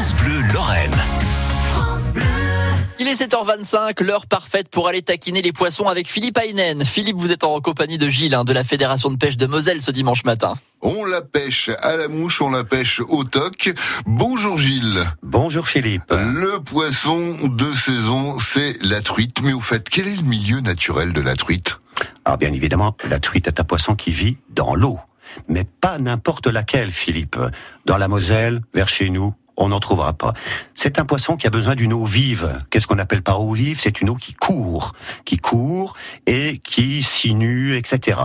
France Bleu Lorraine. Il est 7h25, l'heure parfaite pour aller taquiner les poissons avec Philippe Aynen. Philippe, vous êtes en compagnie de Gilles, hein, de la Fédération de pêche de Moselle ce dimanche matin. On la pêche à la mouche, on la pêche au toc. Bonjour Gilles. Bonjour Philippe. Le poisson de saison, c'est la truite. Mais au fait, quel est le milieu naturel de la truite? Ah, bien évidemment, la truite est un poisson qui vit dans l'eau. Mais pas n'importe laquelle, Philippe. Dans la Moselle, vers chez nous, on n'en trouvera pas. C'est un poisson qui a besoin d'une eau vive. Qu'est-ce qu'on appelle par eau vive? C'est une eau qui court, qui court et qui sinue, etc.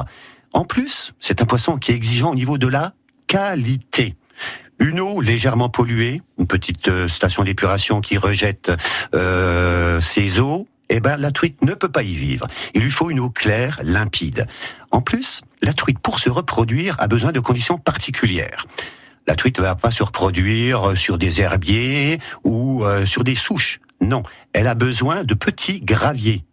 En plus, c'est un poisson qui est exigeant au niveau de la qualité. Une eau légèrement polluée, une petite euh, station d'épuration qui rejette euh, ses eaux, eh ben la truite ne peut pas y vivre. Il lui faut une eau claire, limpide. En plus, la truite pour se reproduire a besoin de conditions particulières. La truite ne va pas se reproduire sur des herbiers ou euh, sur des souches. Non, elle a besoin de petits graviers.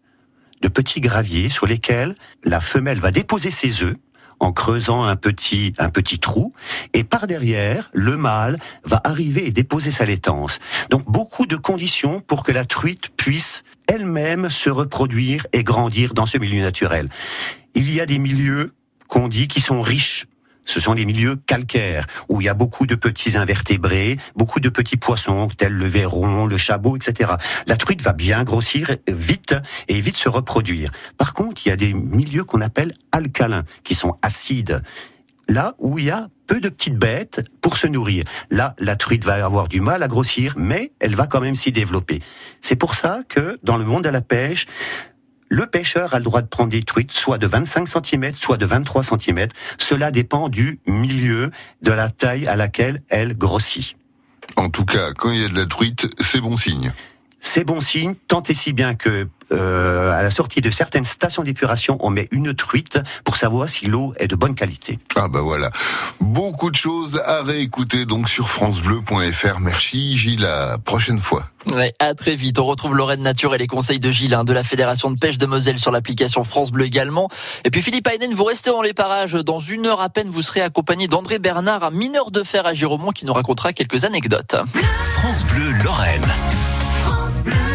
De petits graviers sur lesquels la femelle va déposer ses œufs en creusant un petit, un petit trou, et par derrière, le mâle va arriver et déposer sa laitance. Donc beaucoup de conditions pour que la truite puisse elle-même se reproduire et grandir dans ce milieu naturel. Il y a des milieux qu'on dit qui sont riches ce sont des milieux calcaires où il y a beaucoup de petits invertébrés, beaucoup de petits poissons tels le verron, le chabot, etc. La truite va bien grossir vite et vite se reproduire. Par contre, il y a des milieux qu'on appelle alcalins, qui sont acides. Là où il y a peu de petites bêtes pour se nourrir. Là, la truite va avoir du mal à grossir, mais elle va quand même s'y développer. C'est pour ça que dans le monde de la pêche, le pêcheur a le droit de prendre des truites soit de 25 cm, soit de 23 cm. Cela dépend du milieu, de la taille à laquelle elle grossit. En tout cas, quand il y a de la truite, c'est bon signe. C'est bon signe, tant et si bien que euh, à la sortie de certaines stations d'épuration, on met une truite pour savoir si l'eau est de bonne qualité. Ah bah voilà, beaucoup de choses à réécouter donc sur francebleu.fr. Merci Gilles, la prochaine fois. Ouais, à très vite. On retrouve Lorraine Nature et les conseils de Gilles hein, de la Fédération de pêche de Moselle sur l'application France Bleu également. Et puis Philippe Aynen, vous restez dans les parages. Dans une heure à peine, vous serez accompagné d'André Bernard, un mineur de fer à Giromont qui nous racontera quelques anecdotes. France Bleu Lorraine. blue.